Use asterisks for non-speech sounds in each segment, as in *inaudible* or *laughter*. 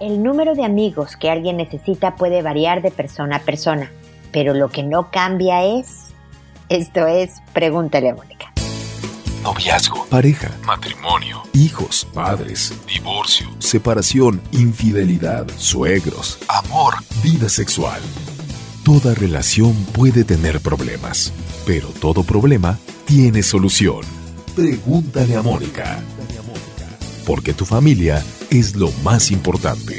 El número de amigos que alguien necesita puede variar de persona a persona, pero lo que no cambia es... Esto es Pregúntale a Mónica. Noviazgo, pareja, matrimonio, hijos, padres, divorcio, separación, infidelidad, suegros, amor, vida sexual. Toda relación puede tener problemas, pero todo problema tiene solución. Pregúntale a Mónica. Porque tu familia es lo más importante.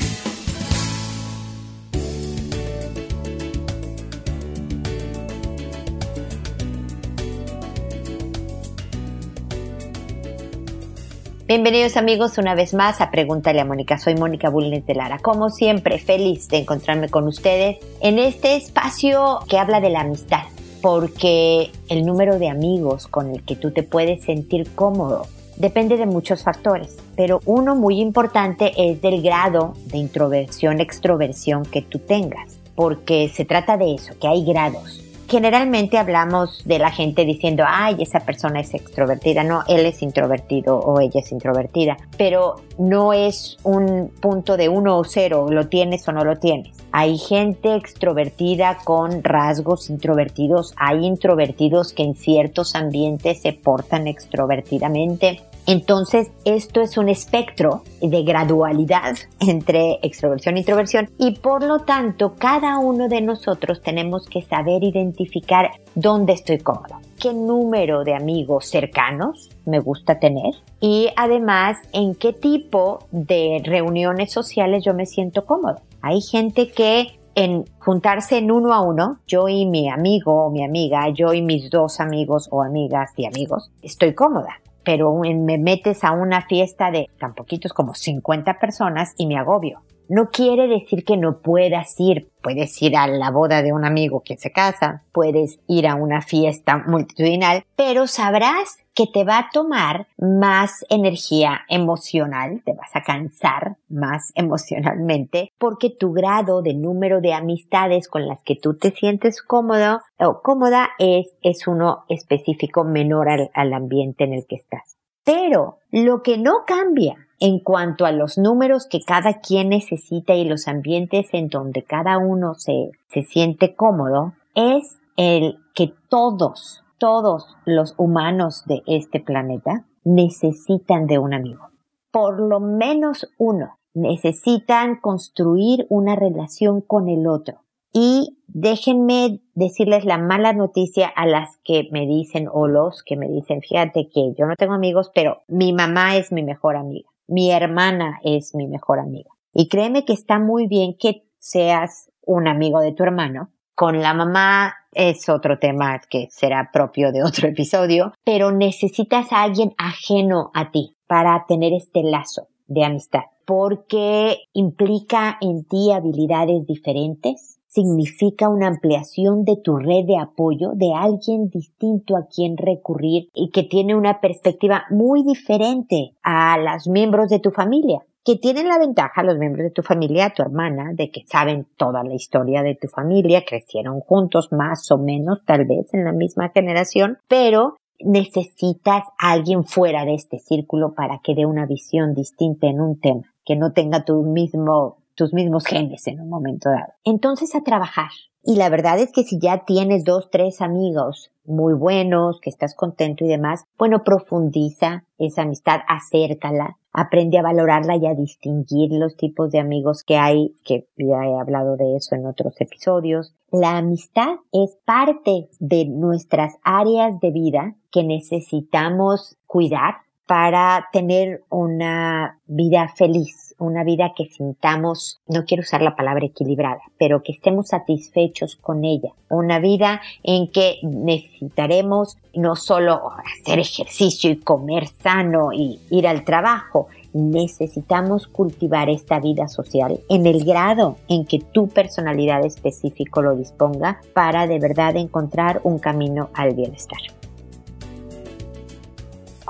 Bienvenidos amigos una vez más a Pregúntale a Mónica. Soy Mónica Bulnes de Lara. Como siempre, feliz de encontrarme con ustedes en este espacio que habla de la amistad. Porque el número de amigos con el que tú te puedes sentir cómodo depende de muchos factores, pero uno muy importante es del grado de introversión, extroversión que tú tengas, porque se trata de eso, que hay grados. Generalmente hablamos de la gente diciendo, ay, esa persona es extrovertida, no, él es introvertido o ella es introvertida, pero no es un punto de uno o cero, lo tienes o no lo tienes. Hay gente extrovertida con rasgos introvertidos, hay introvertidos que en ciertos ambientes se portan extrovertidamente, entonces, esto es un espectro de gradualidad *laughs* entre extroversión e introversión y por lo tanto, cada uno de nosotros tenemos que saber identificar dónde estoy cómodo, qué número de amigos cercanos me gusta tener y además en qué tipo de reuniones sociales yo me siento cómodo. Hay gente que en juntarse en uno a uno, yo y mi amigo o mi amiga, yo y mis dos amigos o amigas y amigos, estoy cómoda pero me metes a una fiesta de tan poquitos como 50 personas y me agobio. No quiere decir que no puedas ir. Puedes ir a la boda de un amigo que se casa, puedes ir a una fiesta multitudinal, pero sabrás que te va a tomar más energía emocional, te vas a cansar más *laughs* emocionalmente, porque tu grado de número de amistades con las que tú te sientes cómodo o cómoda es, es uno específico menor al, al ambiente en el que estás. Pero lo que no cambia en cuanto a los números que cada quien necesita y los ambientes en donde cada uno se, se siente cómodo, es el que todos, todos los humanos de este planeta necesitan de un amigo. Por lo menos uno. Necesitan construir una relación con el otro. Y déjenme decirles la mala noticia a las que me dicen o los que me dicen, fíjate que yo no tengo amigos, pero mi mamá es mi mejor amiga mi hermana es mi mejor amiga. Y créeme que está muy bien que seas un amigo de tu hermano. Con la mamá es otro tema que será propio de otro *laughs* episodio, pero necesitas a alguien ajeno a ti para tener este lazo de amistad, porque implica en ti habilidades diferentes, significa una ampliación de tu red de apoyo de alguien distinto a quien recurrir y que tiene una perspectiva muy diferente a los miembros de tu familia que tienen la ventaja los miembros de tu familia, tu hermana, de que saben toda la historia de tu familia, crecieron juntos más o menos, tal vez en la misma generación, pero necesitas a alguien fuera de este círculo para que dé una visión distinta en un tema, que no tenga tu mismo tus mismos genes en un momento dado. Entonces a trabajar. Y la verdad es que si ya tienes dos, tres amigos muy buenos, que estás contento y demás, bueno, profundiza esa amistad, acércala, aprende a valorarla y a distinguir los tipos de amigos que hay, que ya he hablado de eso en otros episodios. La amistad es parte de nuestras áreas de vida que necesitamos cuidar para tener una vida feliz, una vida que sintamos, no quiero usar la palabra equilibrada, pero que estemos satisfechos con ella. Una vida en que necesitaremos no solo hacer ejercicio y comer sano y ir al trabajo, necesitamos cultivar esta vida social en el grado en que tu personalidad específico lo disponga para de verdad encontrar un camino al bienestar.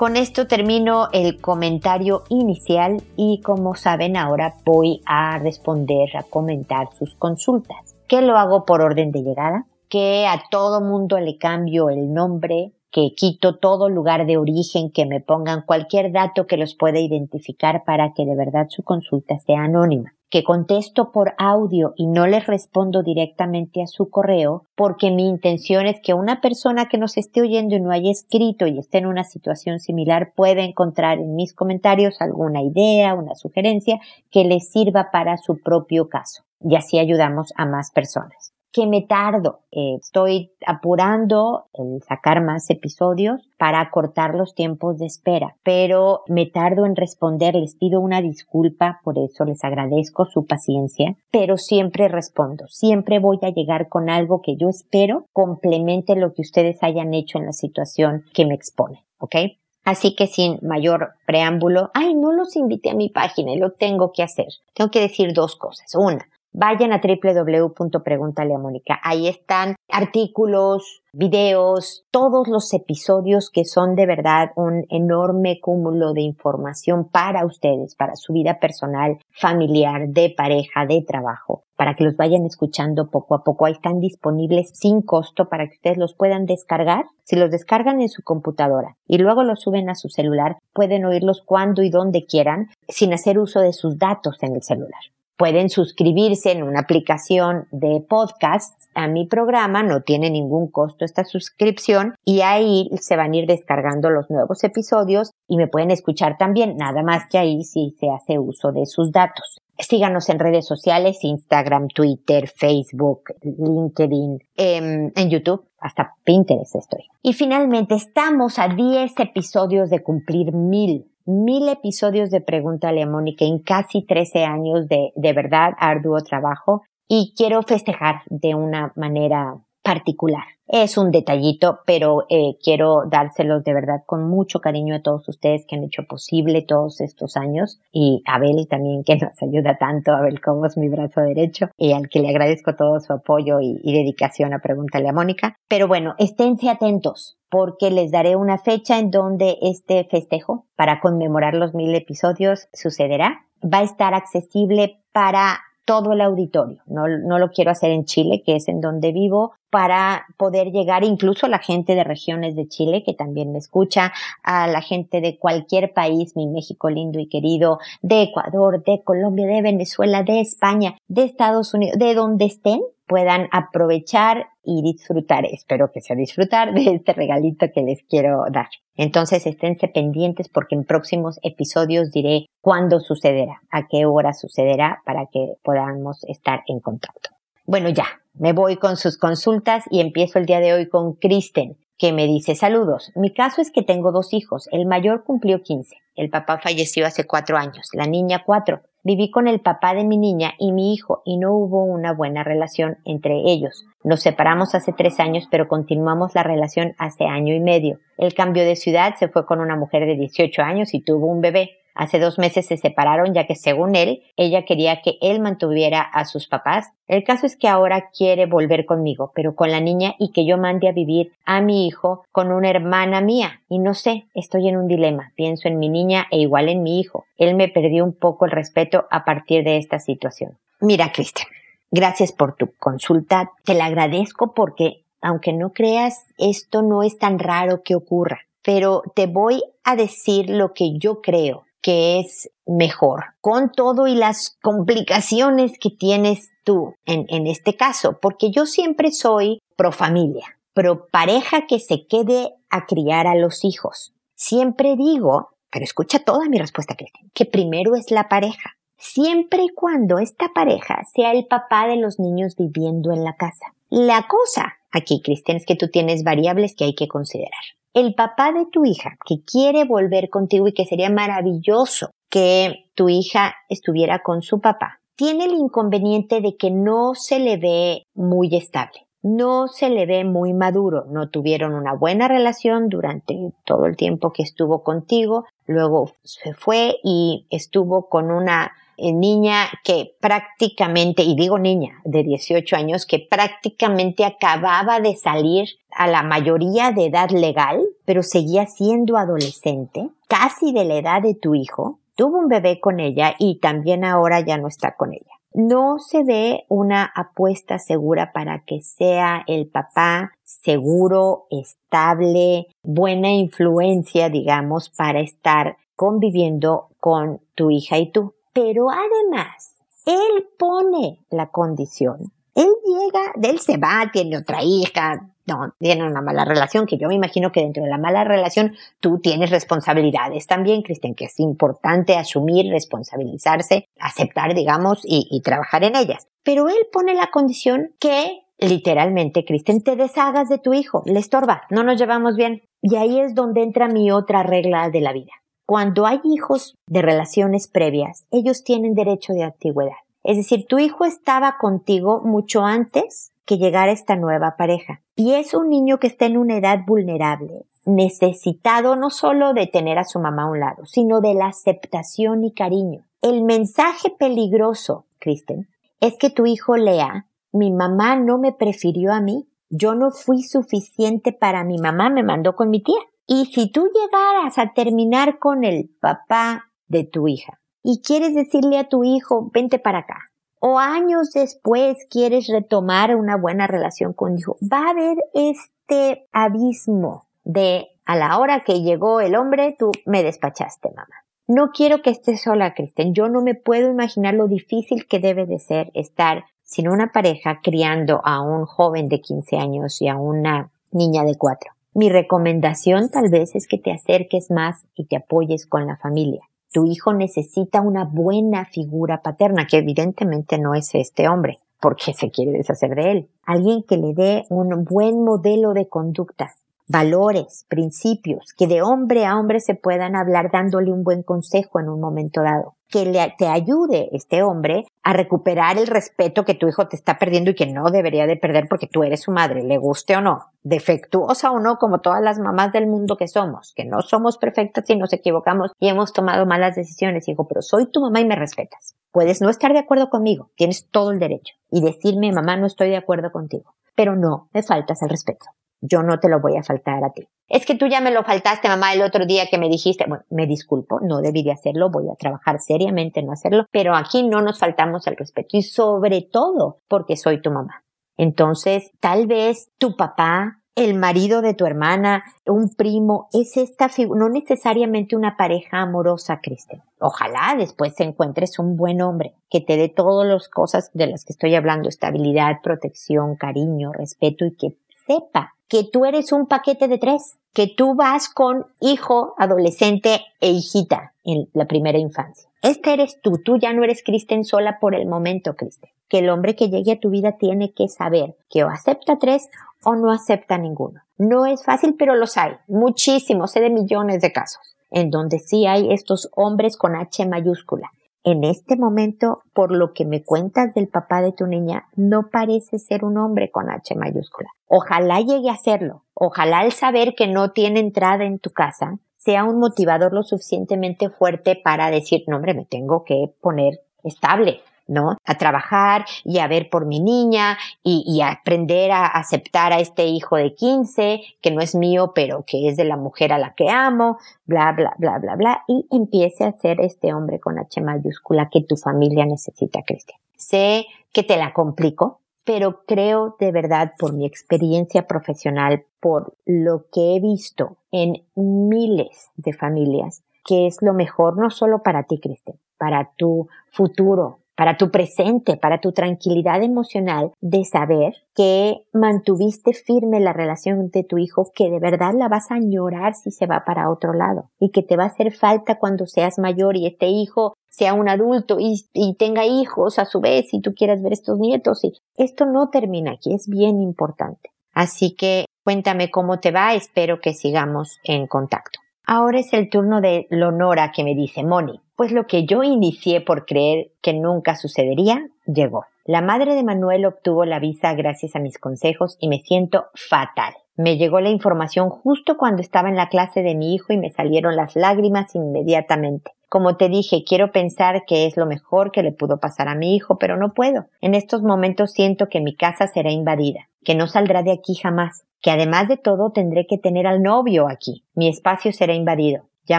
Con esto termino el comentario inicial y como saben ahora voy a responder, a comentar sus consultas. ¿Qué lo hago por orden de llegada? Que a todo mundo le cambio el nombre, que quito todo lugar de origen, que me pongan cualquier dato que los pueda identificar para que de verdad su consulta sea anónima que contesto por audio y no les respondo directamente a su correo, porque mi intención es que una persona que nos esté oyendo y no haya escrito y esté en una situación similar pueda encontrar en mis comentarios alguna idea, una sugerencia que les sirva para su propio caso. Y así ayudamos a más personas que me tardo. Eh, estoy apurando el sacar más episodios para cortar los tiempos de espera, pero me tardo en responder. Les pido una disculpa por eso, les agradezco su paciencia, pero siempre respondo. Siempre voy a llegar con algo que yo espero complemente lo que ustedes hayan hecho en la situación que me expone. ¿Ok? Así que sin mayor preámbulo, ay, no los invité a mi página lo tengo que hacer. Tengo que decir dos cosas. Una, vayan a www.preguntaleamónica. Ahí están artículos, videos, todos los episodios que son de verdad un enorme cúmulo de información para ustedes, para su vida personal, familiar, de pareja, de trabajo, para que los vayan escuchando poco a poco. Ahí están disponibles sin costo para que ustedes los puedan descargar. Si los descargan en su computadora y luego los suben a su celular, pueden oírlos cuando y donde quieran sin hacer uso de sus datos en el celular pueden suscribirse en una aplicación de podcast a mi programa, no tiene ningún costo esta suscripción y ahí se van a ir descargando los nuevos episodios y me pueden escuchar también, nada más que ahí si se hace uso de sus datos. Síganos en redes sociales, Instagram, Twitter, Facebook, LinkedIn, em, en YouTube, hasta Pinterest estoy. Y finalmente estamos a 10 episodios de cumplir mil mil episodios de Pregúntale a Mónica en casi 13 años de, de verdad arduo trabajo y quiero festejar de una manera particular. Es un detallito, pero eh, quiero dárselos de verdad con mucho cariño a todos ustedes que han hecho posible todos estos años y Abel también que nos ayuda tanto, Abel como es mi brazo derecho y al que le agradezco todo su apoyo y, y dedicación a Pregúntale a Mónica. Pero bueno, esténse atentos porque les daré una fecha en donde este festejo para conmemorar los mil episodios sucederá. Va a estar accesible para todo el auditorio. No, no lo quiero hacer en Chile, que es en donde vivo, para poder llegar incluso a la gente de regiones de Chile, que también me escucha, a la gente de cualquier país, mi México lindo y querido, de Ecuador, de Colombia, de Venezuela, de España, de Estados Unidos, de donde estén, puedan aprovechar y disfrutar, espero que sea disfrutar de este regalito que les quiero dar. Entonces esténse pendientes porque en próximos episodios diré cuándo sucederá, a qué hora sucederá para que podamos estar en contacto. Bueno, ya, me voy con sus consultas y empiezo el día de hoy con Kristen, que me dice saludos. Mi caso es que tengo dos hijos. El mayor cumplió 15. El papá falleció hace cuatro años, la niña cuatro. Viví con el papá de mi niña y mi hijo y no hubo una buena relación entre ellos. Nos separamos hace tres años, pero continuamos la relación hace año y medio. El cambio de ciudad se fue con una mujer de 18 años y tuvo un bebé. Hace dos meses se separaron ya que según él, ella quería que él mantuviera a sus papás. El caso es que ahora quiere volver conmigo, pero con la niña y que yo mande a vivir a mi hijo con una hermana mía. Y no sé, estoy en un dilema. Pienso en mi niña e igual en mi hijo. Él me perdió un poco el respeto a partir de esta situación. Mira, Cristian, gracias por tu consulta. Te la agradezco porque, aunque no creas, esto no es tan raro que ocurra. Pero te voy a decir lo que yo creo que es mejor, con todo y las complicaciones que tienes tú en, en este caso, porque yo siempre soy pro familia, pro pareja que se quede a criar a los hijos. Siempre digo, pero escucha toda mi respuesta, Cristian, que primero es la pareja, siempre y cuando esta pareja sea el papá de los niños viviendo en la casa. La cosa aquí, Cristian, es que tú tienes variables que hay que considerar el papá de tu hija que quiere volver contigo y que sería maravilloso que tu hija estuviera con su papá, tiene el inconveniente de que no se le ve muy estable, no se le ve muy maduro, no tuvieron una buena relación durante todo el tiempo que estuvo contigo, luego se fue y estuvo con una niña que prácticamente, y digo niña de 18 años, que prácticamente acababa de salir a la mayoría de edad legal, pero seguía siendo adolescente, casi de la edad de tu hijo, tuvo un bebé con ella y también ahora ya no está con ella. No se ve una apuesta segura para que sea el papá seguro, estable, buena influencia, digamos, para estar conviviendo con tu hija y tú. Pero además, Él pone la condición. Él llega, él se va, tiene otra hija, no, tiene una mala relación, que yo me imagino que dentro de la mala relación tú tienes responsabilidades también, Cristian, que es importante asumir, responsabilizarse, aceptar, digamos, y, y trabajar en ellas. Pero él pone la condición que literalmente, Cristian, te deshagas de tu hijo, le estorba, no nos llevamos bien. Y ahí es donde entra mi otra regla de la vida. Cuando hay hijos de relaciones previas, ellos tienen derecho de antigüedad. Es decir, tu hijo estaba contigo mucho antes que llegara esta nueva pareja. Y es un niño que está en una edad vulnerable, necesitado no solo de tener a su mamá a un lado, sino de la aceptación y cariño. El mensaje peligroso, Kristen, es que tu hijo lea, mi mamá no me prefirió a mí, yo no fui suficiente para mi mamá, me mandó con mi tía. Y si tú llegaras a terminar con el papá de tu hija y quieres decirle a tu hijo, vente para acá, o años después quieres retomar una buena relación con tu hijo, va a haber este abismo de a la hora que llegó el hombre, tú me despachaste, mamá. No quiero que estés sola, Kristen. Yo no me puedo imaginar lo difícil que debe de ser estar sin una pareja criando a un joven de 15 años y a una niña de 4. Mi recomendación tal vez es que te acerques más y te apoyes con la familia. Tu hijo necesita una buena figura paterna, que evidentemente no es este hombre, porque se quiere deshacer de él. Alguien que le dé un buen modelo de conducta, valores, principios, que de hombre a hombre se puedan hablar dándole un buen consejo en un momento dado. Que le, te ayude este hombre a recuperar el respeto que tu hijo te está perdiendo y que no debería de perder porque tú eres su madre, le guste o no, defectuosa o no, como todas las mamás del mundo que somos, que no somos perfectas y nos equivocamos y hemos tomado malas decisiones, hijo, pero soy tu mamá y me respetas. Puedes no estar de acuerdo conmigo, tienes todo el derecho y decirme, mamá, no estoy de acuerdo contigo, pero no me faltas el respeto yo no te lo voy a faltar a ti. Es que tú ya me lo faltaste, mamá, el otro día que me dijiste, bueno, me disculpo, no debí de hacerlo, voy a trabajar seriamente en no hacerlo, pero aquí no nos faltamos el respeto y sobre todo porque soy tu mamá. Entonces, tal vez tu papá, el marido de tu hermana, un primo, es esta figura, no necesariamente una pareja amorosa, Cristian. Ojalá después te encuentres un buen hombre que te dé todas las cosas de las que estoy hablando, estabilidad, protección, cariño, respeto y que sepa que tú eres un paquete de tres, que tú vas con hijo, adolescente e hijita en la primera infancia. Este eres tú, tú ya no eres Kristen sola por el momento, Kristen. Que el hombre que llegue a tu vida tiene que saber que o acepta tres o no acepta ninguno. No es fácil, pero los hay. Muchísimos, sé de millones de casos en donde sí hay estos hombres con H mayúscula en este momento, por lo que me cuentas del papá de tu niña, no parece ser un hombre con H mayúscula. Ojalá llegue a serlo. Ojalá el saber que no tiene entrada en tu casa sea un motivador lo suficientemente fuerte para decir, no hombre, me tengo que poner estable. ¿No? A trabajar y a ver por mi niña y, y, a aprender a aceptar a este hijo de 15 que no es mío, pero que es de la mujer a la que amo, bla, bla, bla, bla, bla, y empiece a ser este hombre con H mayúscula que tu familia necesita, Cristian. Sé que te la complico, pero creo de verdad por mi experiencia profesional, por lo que he visto en miles de familias, que es lo mejor no solo para ti, Cristian, para tu futuro, para tu presente, para tu tranquilidad emocional de saber que mantuviste firme la relación de tu hijo, que de verdad la vas a añorar si se va para otro lado y que te va a hacer falta cuando seas mayor y este hijo sea un adulto y, tenga hijos a su vez y tú quieras ver estos nietos y esto no termina aquí, es bien importante. Así que cuéntame cómo te va, espero que sigamos en contacto. Ahora es el turno de Lonora que me dice, Moni, pues lo que yo inicié por creer que nunca sucedería, llegó. La madre de Manuel obtuvo la visa gracias a mis consejos y me siento fatal. Me llegó la información justo cuando estaba en la clase de mi hijo y me salieron las lágrimas inmediatamente. Como te dije, quiero pensar que es lo mejor que le pudo pasar a mi hijo, pero no puedo. En estos momentos siento que mi casa será invadida, que no saldrá de aquí jamás, que además de todo tendré que tener al novio aquí. Mi espacio será invadido. Ya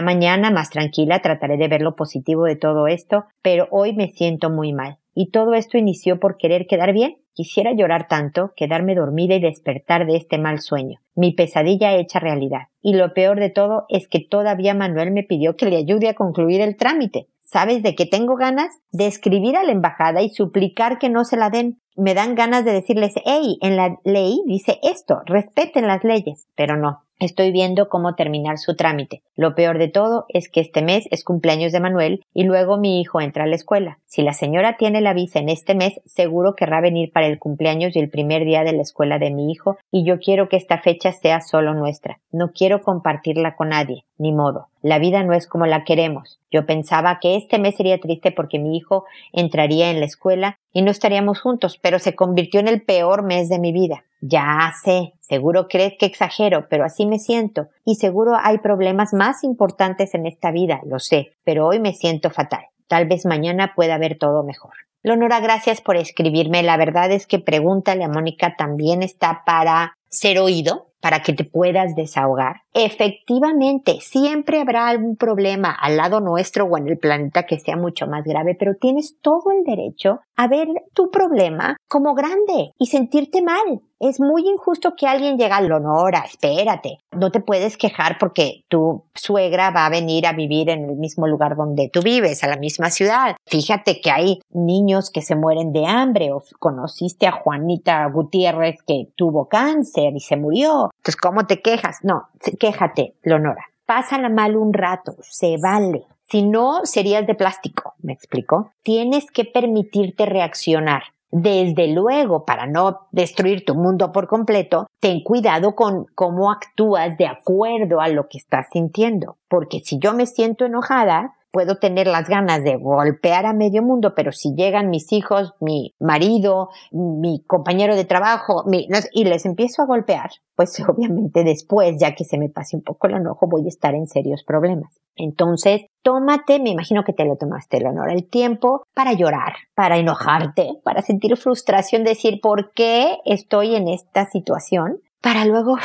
mañana, más tranquila, trataré de ver lo positivo de todo esto, pero hoy me siento muy mal. Y todo esto inició por querer quedar bien. Quisiera llorar tanto, quedarme dormida y despertar de este mal sueño. Mi pesadilla hecha realidad. Y lo peor de todo es que todavía Manuel me pidió que le ayude a concluir el trámite. ¿Sabes de qué tengo ganas? De escribir a la embajada y suplicar que no se la den. Me dan ganas de decirles, hey, en la ley dice esto, respeten las leyes, pero no. Estoy viendo cómo terminar su trámite. Lo peor de todo es que este mes es cumpleaños de Manuel y luego mi hijo entra a la escuela. Si la señora tiene la visa en este mes, seguro querrá venir para el cumpleaños y el primer día de la escuela de mi hijo y yo quiero que esta fecha sea solo nuestra. No quiero compartirla con nadie, ni modo. La vida no es como la queremos. Yo pensaba que este mes sería triste porque mi hijo entraría en la escuela y no estaríamos juntos, pero se convirtió en el peor mes de mi vida. Ya sé, seguro crees que exagero, pero así me siento, y seguro hay problemas más importantes en esta vida, lo sé, pero hoy me siento fatal. Tal vez mañana pueda ver todo mejor. Leonora, gracias por escribirme. La verdad es que Pregúntale a Mónica también está para ser oído, para que te puedas desahogar. Efectivamente, siempre habrá algún problema al lado nuestro o en el planeta que sea mucho más grave, pero tienes todo el derecho a ver tu problema como grande y sentirte mal. Es muy injusto que alguien llegue a Leonora, espérate. No te puedes quejar porque tu suegra va a venir a vivir en el mismo lugar donde tú vives, a la misma ciudad. Fíjate que hay niños que se mueren de hambre o conociste a Juanita Gutiérrez que tuvo cáncer y se murió. Entonces, ¿cómo te quejas? No, quéjate, Leonora. Pásala mal un rato, se vale. Si no, serías de plástico, me explico. Tienes que permitirte reaccionar. Desde luego, para no destruir tu mundo por completo, ten cuidado con cómo actúas de acuerdo a lo que estás sintiendo. Porque si yo me siento enojada, puedo tener las ganas de golpear a medio mundo, pero si llegan mis hijos, mi marido, mi compañero de trabajo, y les empiezo a golpear, pues *laughs* obviamente después, ya que se me pase un poco el enojo, voy a estar en serios problemas. Entonces, tómate, me imagino que te lo tomaste, Leonora, el tiempo para llorar, para enojarte, para sentir frustración, decir por qué estoy en esta situación, para luego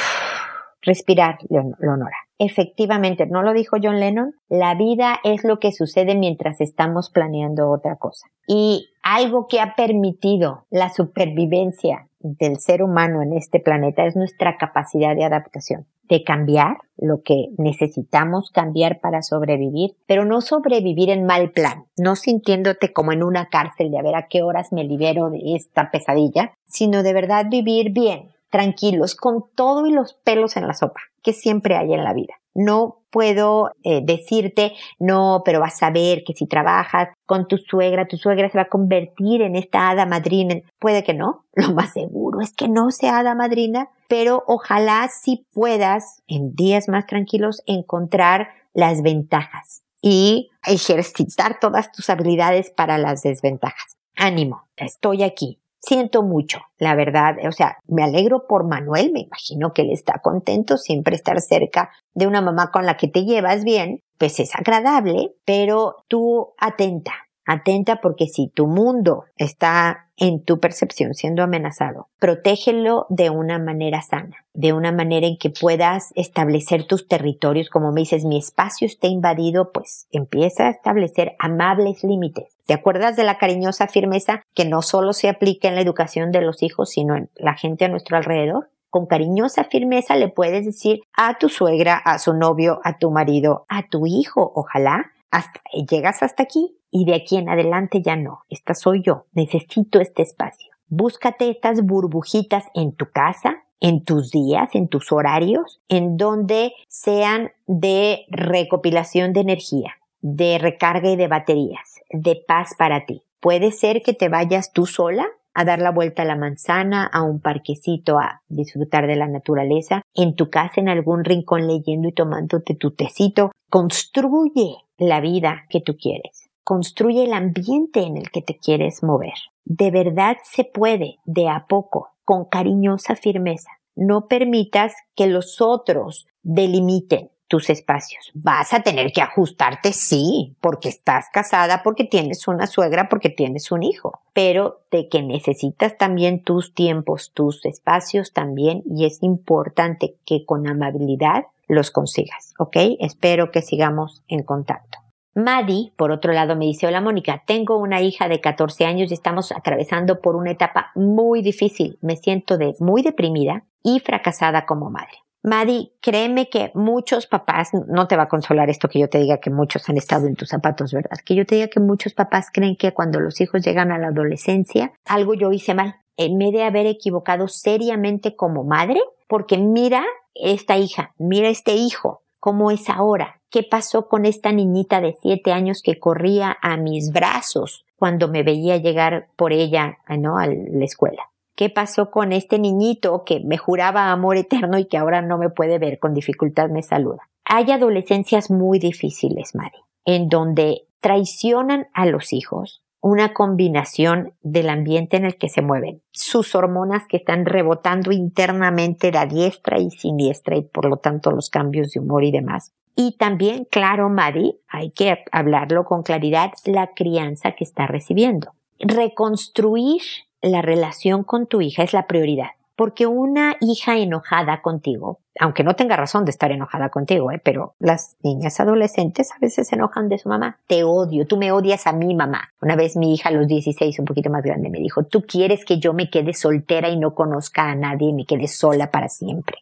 respirar, Leonora. Efectivamente, ¿no lo dijo John Lennon? La vida es lo que sucede mientras estamos planeando otra cosa. Y algo que ha permitido la supervivencia del ser humano en este planeta es nuestra capacidad de adaptación, de cambiar lo que necesitamos cambiar para sobrevivir, pero no sobrevivir en mal plan, no sintiéndote como en una cárcel de a ver a qué horas me libero de esta pesadilla, sino de verdad vivir bien, tranquilos, con todo y los pelos en la sopa, que siempre hay en la vida. No puedo eh, decirte, no, pero vas a ver que si trabajas con tu suegra, tu suegra se va a convertir en esta hada madrina. Puede que no, *laughs* lo más seguro es que no sea hada madrina, pero ojalá si puedas en días más tranquilos encontrar las ventajas y ejercitar todas tus habilidades para las desventajas. Ánimo, estoy aquí, siento mucho, la verdad. O sea, me alegro por Manuel, me imagino que él está contento, siempre estar cerca de una mamá con la que te llevas bien, pues es agradable, pero tú atenta, atenta porque si tu mundo está en tu percepción siendo amenazado, protégelo de una manera sana, de una manera en que puedas establecer tus territorios, como me dices, mi espacio está invadido, pues empieza a establecer amables límites. ¿Te acuerdas de la cariñosa firmeza que no solo se aplica en la educación de los hijos, sino en la gente a nuestro alrededor? Con cariñosa firmeza le puedes decir a tu suegra, a su novio, a tu marido, a tu hijo, ojalá, hasta, llegas hasta aquí y de aquí en adelante ya no. Esta soy yo. Necesito este espacio. Búscate estas burbujitas en tu casa, en tus días, en tus horarios, en donde sean de recopilación de energía, de recarga y de baterías, de paz para ti. Puede ser que te vayas tú sola a dar la vuelta a la manzana, a un parquecito, a disfrutar de la naturaleza, en tu casa, en algún rincón leyendo y tomándote tu tecito. Construye la vida que tú quieres construye el ambiente en el que te quieres mover. De verdad se puede, de a poco, con cariñosa firmeza. No permitas que los otros delimiten tus espacios. Vas a tener que ajustarte, sí, porque estás casada, porque tienes una suegra, porque tienes un hijo, pero de que necesitas también tus tiempos, tus espacios también, y es importante que con amabilidad los consigas, ¿ok? Espero que sigamos en contacto. Maddie, por otro lado, me dice, hola Mónica, tengo una hija de 14 años y estamos atravesando por una etapa muy difícil. Me siento de, muy deprimida y fracasada como madre. Madi, créeme que muchos papás, no te va a consolar esto que yo te diga que muchos han estado en tus zapatos, ¿verdad? Que yo te diga que muchos papás creen que cuando los hijos llegan a la adolescencia, algo yo hice mal. En vez de haber equivocado seriamente como madre, porque mira esta hija, mira este hijo, cómo es ahora. ¿Qué pasó con esta niñita de siete años que corría a mis brazos cuando me veía llegar por ella, ¿no? A la escuela? qué pasó con este niñito que me juraba amor eterno y que ahora no me puede ver, con dificultad me saluda. Hay adolescencias muy difíciles, Mari, en donde traicionan a los hijos una combinación del ambiente en el que se mueven, sus hormonas que están rebotando internamente de diestra y siniestra y por lo tanto los cambios de humor y demás. Y también, claro, Mari, hay que hablarlo con claridad, la crianza que está recibiendo. Reconstruir la relación con tu hija es la prioridad. Porque una hija enojada contigo, aunque no tenga razón de estar enojada contigo, ¿eh? pero las niñas adolescentes a veces se enojan de su mamá. Te odio, tú me odias a mi mamá. Una vez mi hija a los 16, un poquito más grande, me dijo, tú quieres que yo me quede soltera y no conozca a nadie y me quede sola para siempre.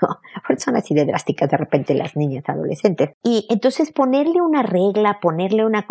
*laughs* son así de drásticas de repente las niñas adolescentes. Y entonces ponerle una regla, ponerle una,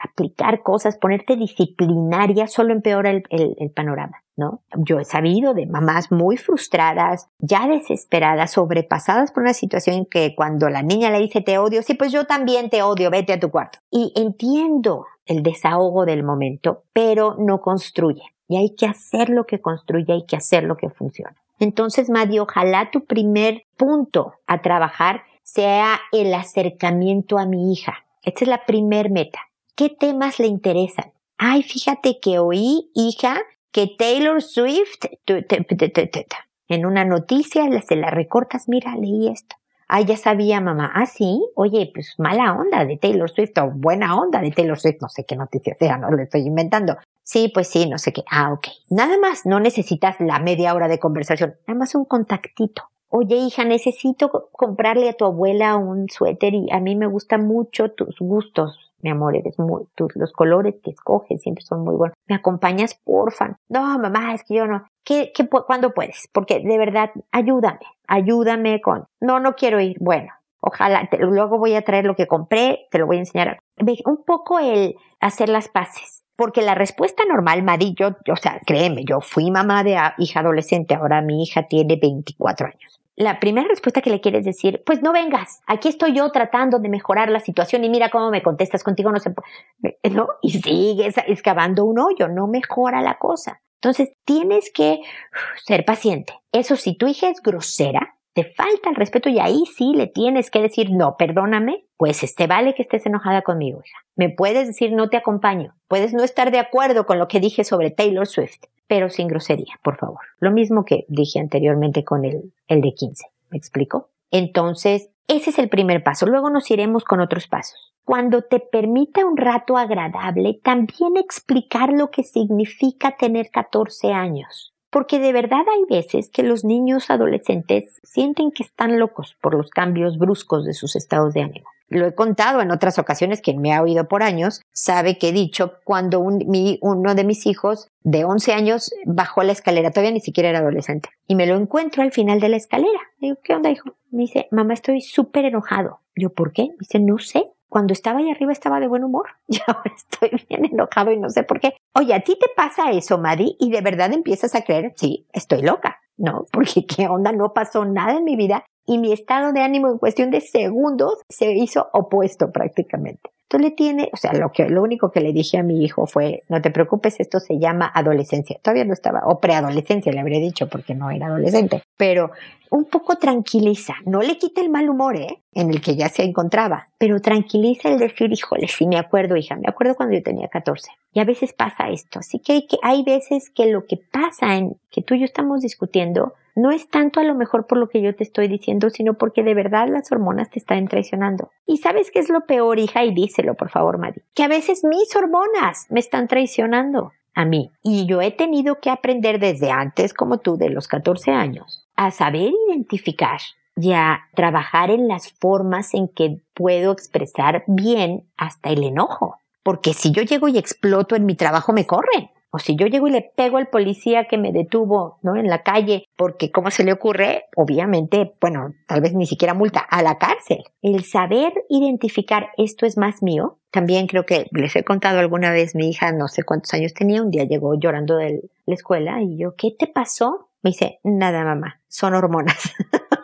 aplicar cosas, ponerte disciplinaria solo empeora el, el, panorama. ¿no? Yo he sabido de mamás muy frustradas, ya desesperadas, sobrepasadas por una situación que cuando la niña le dice te odio, sí, pues yo también te odio, vete a tu cuarto. Y entiendo el desahogo del momento, pero no construye. Y hay que hacer lo que construye, hay que hacer lo que funciona. Entonces, Madi, ojalá tu primer punto a trabajar sea el acercamiento a mi hija. Esta es la primer meta. ¿Qué temas le interesan? Ay, fíjate que oí, hija, que Taylor Swift, en una noticia se la recortas, mira, leí esto. Ay, ya sabía mamá. Ah, sí. Oye, pues mala onda de Taylor Swift o buena onda de Taylor Swift. No sé qué noticia sea, no lo estoy inventando. Sí, pues sí, no sé qué. Ah, ok. Nada más, no necesitas la media hora de conversación, nada más un contactito. Oye, hija, necesito comprarle a tu abuela un suéter y a mí me gustan mucho tus gustos, mi amor, eres muy, tus, los colores que escoges siempre son muy buenos. ¿Me acompañas, porfa? No, mamá, es que yo no. ¿Qué, qué, cuándo puedes? Porque de verdad, ayúdame, ayúdame con, no, no quiero ir. Bueno, ojalá, luego voy a traer lo que compré, te lo voy a enseñar. Un poco el hacer las paces porque la respuesta normal, Madi, yo, o sea, créeme, yo fui mamá de hija adolescente, ahora mi hija tiene 24 años. La primera respuesta que le quieres decir, pues no vengas, aquí estoy yo tratando de mejorar la situación y mira cómo me contestas contigo, no se puede, ¿no? Y sigues excavando un hoyo, no mejora la cosa. Entonces, tienes que ser paciente. Eso, si tu hija es grosera, te falta el respeto y ahí sí le tienes que decir, no, perdóname, pues este vale que estés enojada conmigo, hija. Me puedes decir, no te acompaño. Puedes no estar de acuerdo con lo que dije sobre Taylor Swift, pero sin grosería, por favor. Lo mismo que dije anteriormente con el, el de 15. ¿Me explico? Entonces, ese es el primer paso. Luego nos iremos con otros pasos. Cuando te permita un rato agradable, también explicar lo que significa tener 14 años. Porque de verdad hay veces que los niños adolescentes sienten que están locos por los cambios bruscos de sus estados de ánimo. Lo he contado en otras ocasiones, quien me ha oído por años sabe que he dicho cuando uno de mis hijos de 11 años bajó la escalera, todavía ni siquiera era adolescente, y me lo encuentro al final de la escalera. Digo, ¿qué onda, hijo? Me dice, mamá, estoy súper enojado. Yo, ¿por qué? dice, no sé, cuando estaba ahí arriba estaba de buen humor *laughs* y ahora estoy bien enojado y no sé por qué. Oye, ¿a ti te pasa eso, Madi? Y de verdad empiezas a creer, sí, estoy loca. No, *laughs* porque qué onda, no pasó nada en mi vida y mi estado de ánimo en cuestión de segundos se hizo opuesto prácticamente. Entonces le tiene, o sea, lo que, lo único que le dije a mi hijo fue, no te preocupes, esto se llama adolescencia. Todavía no estaba, o preadolescencia le habría dicho porque no era adolescente, pero un poco tranquiliza, no le quita el mal humor, ¿eh? En el que ya se encontraba, pero tranquiliza el decir, híjole, sí me acuerdo, hija, me acuerdo cuando yo tenía 14. Y a veces pasa esto, así que hay, que hay veces que lo que pasa en que tú y yo estamos discutiendo no es tanto a lo mejor por lo que yo te estoy diciendo, sino porque de verdad las hormonas te están traicionando. Y sabes qué es lo peor, hija, y díselo, por favor, Mari, que a veces mis hormonas me están traicionando a mí. Y yo he tenido que aprender desde antes, como tú, de los 14 años, a saber identificar y a trabajar en las formas en que puedo expresar bien hasta el enojo. Porque si yo llego y exploto en mi trabajo, me corren. O si yo llego y le pego al policía que me detuvo, ¿no? En la calle, porque ¿cómo se le ocurre? Obviamente, bueno, tal vez ni siquiera multa, a la cárcel. El saber identificar esto es más mío. También creo que les he contado alguna vez, mi hija, no sé cuántos años tenía, un día llegó llorando de la escuela y yo, ¿qué te pasó? Me dice, nada, mamá, son hormonas.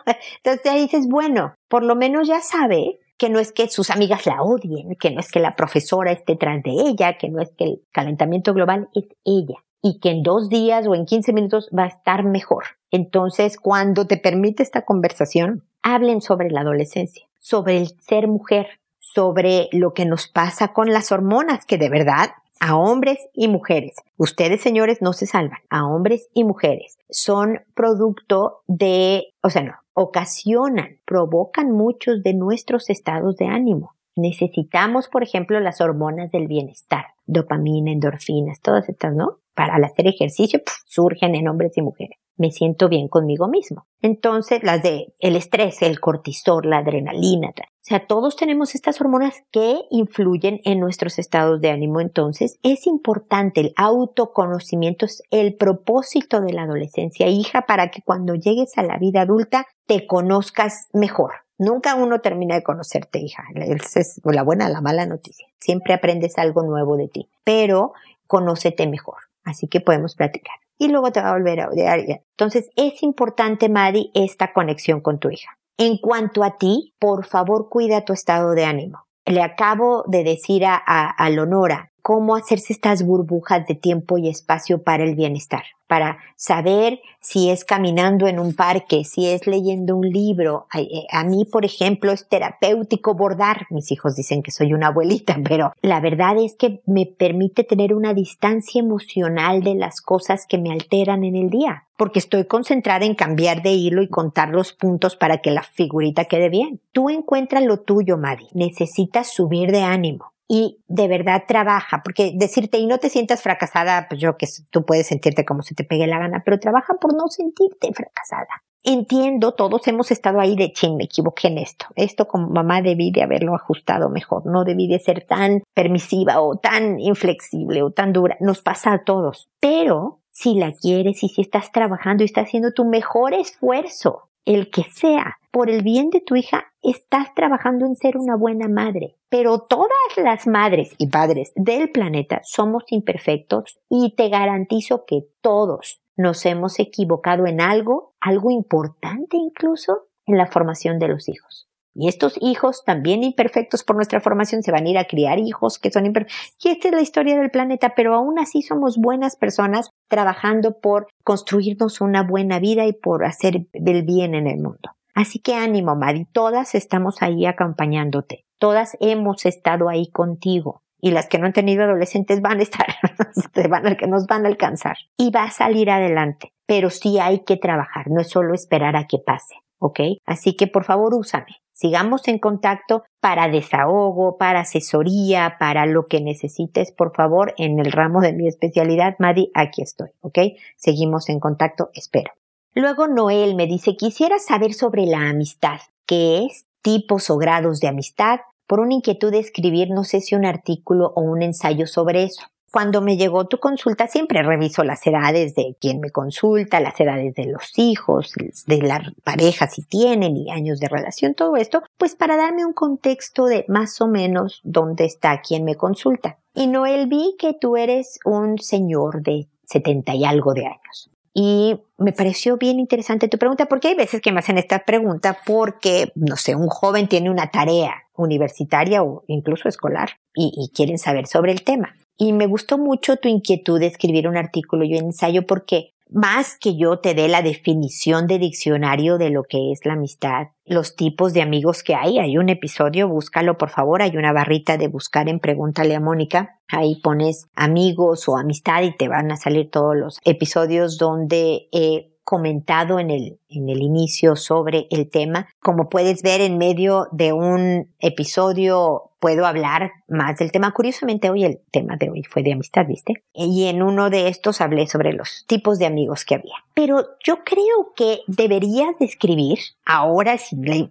*laughs* Entonces ahí dices, bueno, por lo menos ya sabe que no es que sus amigas la odien, que no es que la profesora esté tras de ella, que no es que el calentamiento global es ella y que en dos días o en 15 minutos va a estar mejor. Entonces, cuando te permite esta conversación, hablen sobre la adolescencia, sobre el ser mujer, sobre lo que nos pasa con las hormonas, que de verdad a hombres y mujeres. Ustedes, señores, no se salvan. A hombres y mujeres. Son producto de, o sea, no, ocasionan, provocan muchos de nuestros estados de ánimo. Necesitamos, por ejemplo, las hormonas del bienestar, dopamina, endorfinas, todas estas, ¿no? Para hacer ejercicio surgen en hombres y mujeres me siento bien conmigo mismo. Entonces, las de el estrés, el cortisol, la adrenalina, o sea, todos tenemos estas hormonas que influyen en nuestros estados de ánimo. Entonces, es importante el autoconocimiento, es el propósito de la adolescencia, hija, para que cuando llegues a la vida adulta te conozcas mejor. Nunca uno termina de conocerte, hija. Es la buena, la mala noticia. Siempre aprendes algo nuevo de ti, pero conócete mejor. Así que podemos platicar y luego te va a volver a odiar. Entonces es importante, Maddie, esta conexión con tu hija. En cuanto a ti, por favor cuida tu estado de ánimo. Le acabo de decir a, a, a Lonora cómo hacerse estas burbujas de tiempo y espacio para el bienestar, para saber si es caminando en un parque, si es leyendo un libro. Eh, a, mí, por ejemplo, es terapéutico bordar. Mis hijos dicen que soy una abuelita, *laughs* pero la verdad es que me permite tener una distancia emocional de las cosas que me alteran en el día, porque estoy concentrada en cambiar de hilo y contar los puntos para que la figurita quede bien. Tú encuentras lo tuyo, Maddie. Necesitas subir de ánimo y de verdad trabaja, porque decirte y no te sientas fracasada, pues yo que tú puedes sentirte como se te pegue la gana, pero trabaja por no sentirte fracasada. Entiendo, todos hemos estado ahí de ching, me equivoqué en esto. Esto como mamá debí de haberlo ajustado mejor, no debí de ser tan permisiva o tan inflexible o tan dura. Nos pasa a todos. Pero si la quieres y si estás trabajando y estás haciendo tu mejor esfuerzo, el que sea, por el bien de tu hija, estás trabajando en ser una buena madre. Pero todas las madres y padres del planeta somos imperfectos y te garantizo que todos nos hemos equivocado en algo, algo importante incluso, en la formación de los hijos. Y estos hijos, también imperfectos por nuestra formación, se van a ir a criar hijos que son imperfectos. Y esta es la historia del planeta, pero aún así somos buenas personas trabajando por construirnos una buena vida y por hacer el bien en el mundo. Así que ánimo, Mari, todas estamos ahí acompañándote, todas hemos estado ahí contigo. Y las que no han tenido adolescentes van a estar, *laughs* van que nos van a alcanzar. Y va a salir adelante. Pero sí hay que trabajar, no es solo esperar a que pase, ¿ok? Así que por favor úsame. Sigamos en contacto para desahogo, para asesoría, para lo que necesites, por favor, en el ramo de mi especialidad, Madi, aquí estoy, ¿ok? Seguimos en contacto, espero. Luego Noel me dice, quisiera saber sobre la amistad, qué es, tipos o grados de amistad, por una inquietud de escribir, no sé si un artículo o un ensayo sobre eso. Cuando me llegó tu consulta, siempre reviso las edades de quien me consulta, las edades de los hijos, de la pareja si tienen y años de relación, todo esto, pues para darme un contexto de más o menos dónde está quien me consulta. Y Noel vi que tú eres un señor de setenta y algo de años. Y me pareció bien interesante tu pregunta, porque hay veces que me hacen esta pregunta porque, no sé, un joven tiene una tarea universitaria o incluso escolar y, quieren saber sobre el tema. Y me gustó mucho tu inquietud de escribir un artículo y un ensayo porque más que yo te dé la definición de diccionario de lo que es la amistad, los tipos de amigos que hay, hay un episodio, búscalo por favor, hay una barrita de buscar en Pregúntale a Mónica, ahí pones amigos o amistad y te van a salir todos los episodios donde he comentado en el, en el inicio sobre el tema. Como puedes ver en medio de un episodio puedo hablar más del tema. Curiosamente, hoy el tema de hoy fue de amistad, ¿viste? Y en uno de estos hablé sobre los tipos de amigos que había. Pero yo creo que deberías describir ahora,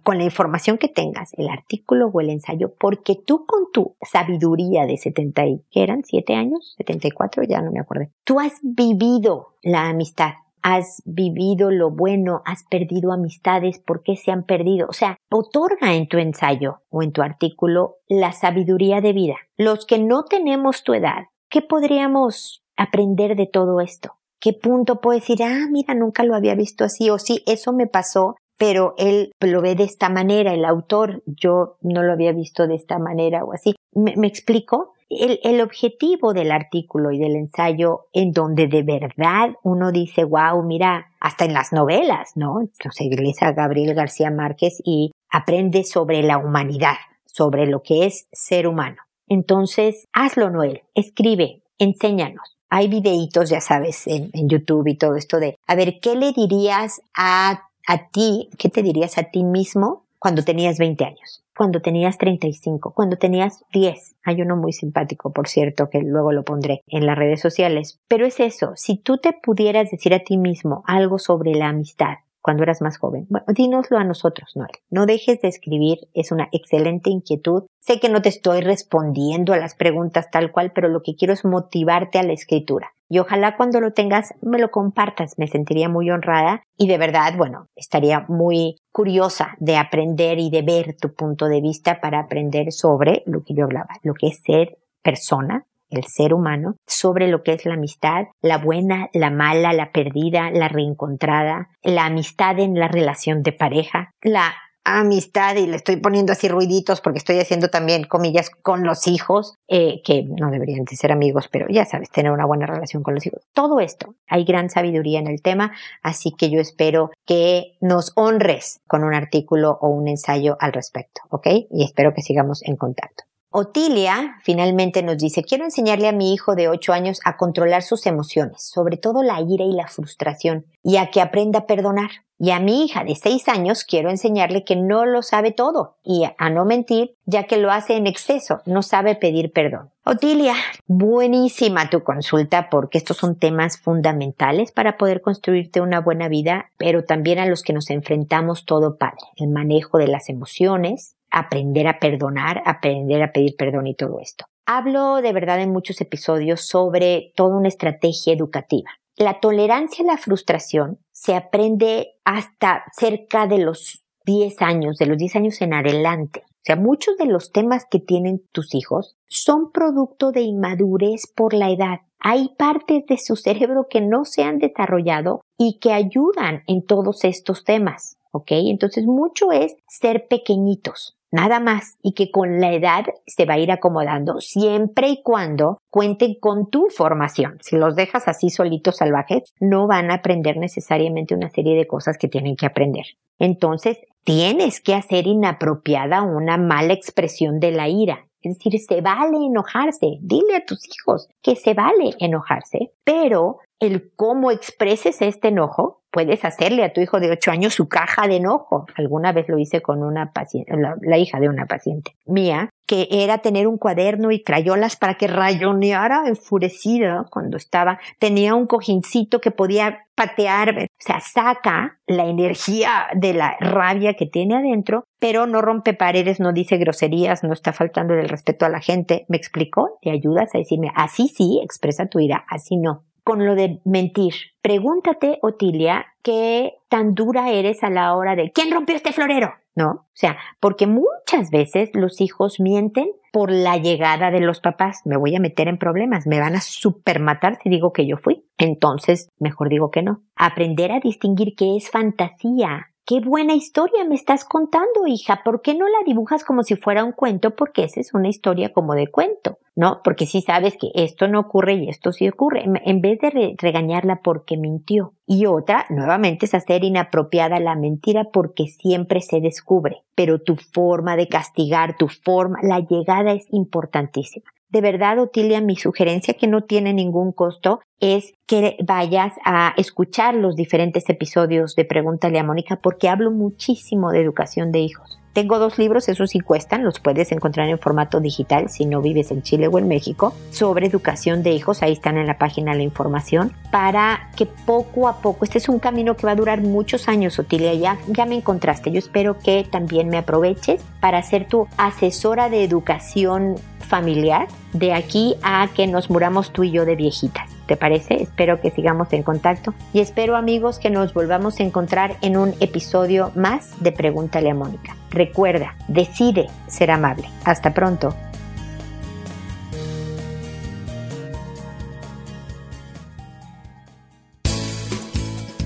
con la información que tengas, el artículo o el ensayo, porque tú con tu sabiduría de 70 y, ¿qué eran? ¿7 años? ¿74? Ya no me acuerdo. Tú has vivido la amistad has vivido lo bueno, has perdido amistades, ¿por qué se han perdido? O sea, otorga en tu ensayo o en tu artículo la sabiduría de vida. Los que no tenemos tu edad, ¿qué podríamos aprender de todo esto? ¿Qué punto puedo decir, ah, mira, nunca lo había visto así o sí, eso me pasó, pero él lo ve de esta manera, el autor, yo no lo había visto de esta manera o así. ¿Me, me explico? El, objetivo del artículo y del ensayo en donde de verdad uno dice, wow, mira, hasta en las novelas, ¿no? Entonces, Iglesia Gabriel García Márquez y aprende sobre la humanidad, sobre lo que es ser humano. Entonces, hazlo, Noel, escribe, enséñanos. Hay videitos, ya sabes, en, en YouTube y todo esto de, a ver, ¿qué le dirías a, a ti, qué te dirías a ti mismo cuando tenías 20 años? Cuando tenías 35, cuando tenías 10. Hay uno muy simpático, por cierto, que luego lo pondré en las redes sociales. Pero es eso, si tú te pudieras decir a ti mismo algo sobre la amistad, cuando eras más joven. Bueno, dínoslo a nosotros, Noel. No dejes de escribir, es una excelente inquietud. Sé que no te estoy respondiendo a las preguntas tal cual, pero lo que quiero es motivarte a la escritura. Y ojalá cuando lo tengas me lo compartas, me sentiría muy honrada y de verdad, bueno, estaría muy curiosa de aprender y de ver tu punto de vista para aprender sobre lo que yo hablaba, lo que es ser persona, el ser humano, sobre lo que es la amistad, la buena, la mala, la perdida, la reencontrada, la amistad en la relación de pareja, la amistad y le estoy poniendo así ruiditos porque estoy haciendo también comillas con los hijos, eh, que no deberían de ser amigos, pero ya sabes, tener una buena relación con los hijos. Todo esto, hay gran sabiduría en el tema, así que yo espero que nos honres con un artículo o un ensayo al respecto, ¿ok? Y espero que sigamos en contacto. Otilia finalmente nos dice, quiero enseñarle a mi hijo de 8 años a controlar sus emociones, sobre todo la ira y la frustración, y a que aprenda a perdonar. Y a mi hija de 6 años quiero enseñarle que no lo sabe todo y a no mentir, ya que lo hace en exceso, no sabe pedir perdón. Otilia, buenísima tu consulta porque estos son temas fundamentales para poder construirte una buena vida, pero también a los que nos enfrentamos todo padre, el manejo de las emociones, aprender a perdonar, aprender a pedir perdón y todo esto. Hablo de verdad en muchos episodios sobre toda una estrategia educativa. La tolerancia a la frustración se aprende hasta cerca de los 10 años, de los 10 años en adelante. O sea, muchos de los temas que tienen tus hijos son producto de inmadurez por la edad. Hay partes de su cerebro que no se han desarrollado y que ayudan en todos estos temas. ¿Ok? Entonces mucho es ser pequeñitos nada más, y que con la edad se va a ir acomodando siempre y cuando cuenten con tu formación. Si los dejas así solitos salvajes, no van a aprender necesariamente una serie de cosas que tienen que aprender. Entonces, tienes que hacer inapropiada una mala expresión de la ira. Es decir, se vale enojarse. Dile a tus hijos que se vale enojarse, pero el cómo expreses este enojo puedes hacerle a tu hijo de 8 años su caja de enojo. Alguna vez lo hice con una paciente, la, hija de una paciente mía, que era tener un cuaderno y crayolas para que rayoneara enfurecida cuando estaba, tenía un cojincito que podía patear, o sea, saca la energía de la rabia que tiene adentro, pero no rompe paredes, no dice groserías, no está faltando el respeto a la gente. ¿Me explicó? ¿Te ayudas a decirme, así sí, expresa tu ira, así no? Con lo de mentir. Pregúntate, Otilia, qué tan dura eres a la hora de ¿quién rompió este florero? ¿No? O sea, porque muchas veces los hijos mienten por la llegada de los papás. Me voy a meter en problemas, me van a supermatar si digo que yo fui. Entonces, mejor digo que no. Aprender a distinguir qué es fantasía Qué buena historia me estás contando, hija. ¿Por qué no la dibujas como si fuera un cuento? Porque esa es una historia como de cuento, ¿no? Porque si sabes que esto no ocurre y esto sí ocurre, en vez de regañarla porque mintió. Y otra, nuevamente, es hacer inapropiada la mentira porque siempre se descubre. Pero tu forma de castigar, tu forma, la llegada es importantísima de verdad, Otilia, mi sugerencia que no tiene ningún costo es que vayas a escuchar los diferentes episodios de Pregúntale a Mónica porque hablo muchísimo de educación de hijos. Tengo dos libros, esos sí cuestan, los puedes encontrar en formato digital si no vives en Chile o en México, sobre educación de hijos, ahí están en la página la información, para que poco a poco, este es un camino que va a durar muchos años, Otilia, ya, ya me encontraste, yo espero que también me aproveches para ser tu asesora de educación familiar de aquí a que nos muramos tú y yo de viejitas. ¿Te parece? Espero que sigamos en contacto y espero amigos que nos volvamos a encontrar en un episodio más de Pregúntale a Mónica. Recuerda, decide ser amable. Hasta pronto.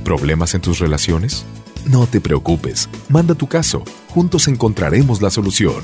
¿Problemas en tus relaciones? No te preocupes, manda tu caso, juntos encontraremos la solución